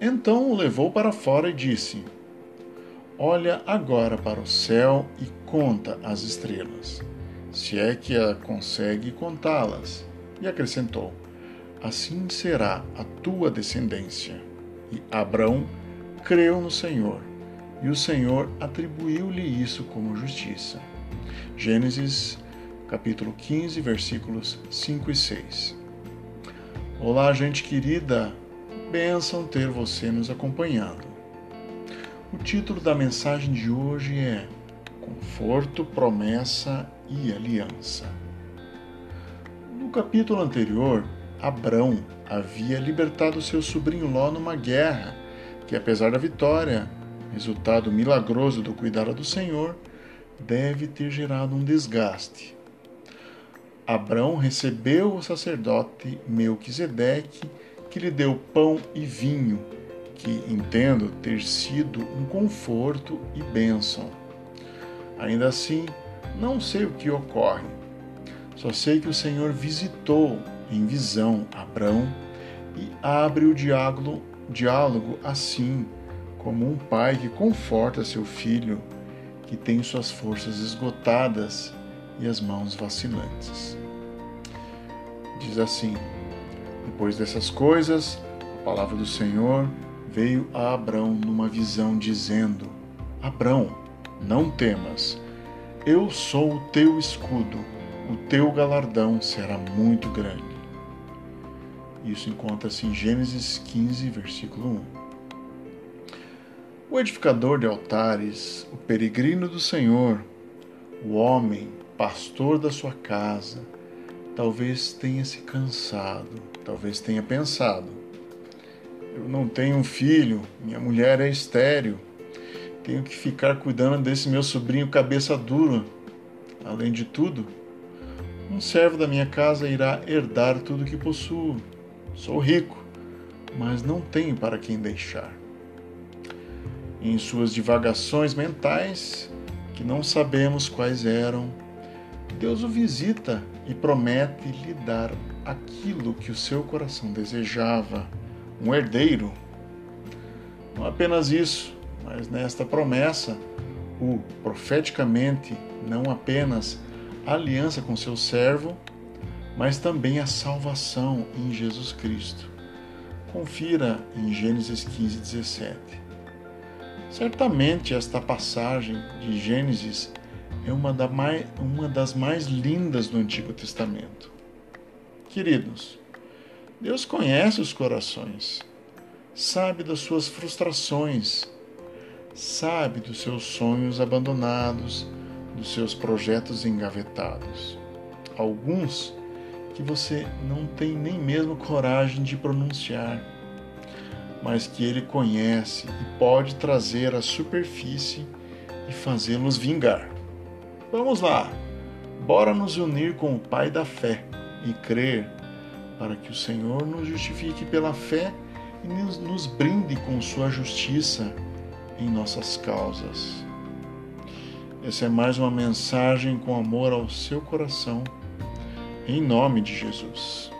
Então o levou para fora e disse: Olha agora para o céu e conta as estrelas, se é que a consegue contá-las. E acrescentou: Assim será a tua descendência. E Abrão creu no Senhor, e o Senhor atribuiu-lhe isso como justiça. Gênesis capítulo 15, versículos 5 e 6. Olá, gente querida, bênção ter você nos acompanhando. O título da mensagem de hoje é Conforto, Promessa e Aliança. No capítulo anterior, Abrão havia libertado seu sobrinho Ló numa guerra que, apesar da vitória, resultado milagroso do cuidado do Senhor, deve ter gerado um desgaste. Abrão recebeu o sacerdote Melquisedeque, que lhe deu pão e vinho, que entendo ter sido um conforto e bênção. Ainda assim, não sei o que ocorre. Só sei que o Senhor visitou em visão Abrão e abre o diálogo, diálogo assim, como um pai que conforta seu filho que tem suas forças esgotadas e as mãos vacilantes. Diz assim: Depois dessas coisas, a palavra do Senhor veio a Abrão numa visão, dizendo: Abrão, não temas, eu sou o teu escudo, o teu galardão será muito grande. Isso encontra-se em Gênesis 15, versículo 1. O edificador de altares, o peregrino do Senhor, o homem, pastor da sua casa, talvez tenha se cansado, talvez tenha pensado: eu não tenho um filho, minha mulher é estéril, tenho que ficar cuidando desse meu sobrinho cabeça dura. Além de tudo, um servo da minha casa irá herdar tudo que possuo. Sou rico, mas não tenho para quem deixar em suas divagações mentais, que não sabemos quais eram, Deus o visita e promete lhe dar aquilo que o seu coração desejava, um herdeiro. Não apenas isso, mas nesta promessa, o profeticamente não apenas a aliança com seu servo, mas também a salvação em Jesus Cristo. Confira em Gênesis 15, 17. Certamente esta passagem de Gênesis é uma, da mais, uma das mais lindas do Antigo Testamento. Queridos, Deus conhece os corações, sabe das suas frustrações, sabe dos seus sonhos abandonados, dos seus projetos engavetados. Alguns que você não tem nem mesmo coragem de pronunciar mas que ele conhece e pode trazer à superfície e fazê-los vingar. Vamos lá, bora nos unir com o Pai da fé e crer para que o Senhor nos justifique pela fé e nos, brinde com sua justiça em nossas causas. Essa é mais uma mensagem com amor ao seu coração, em nome de Jesus.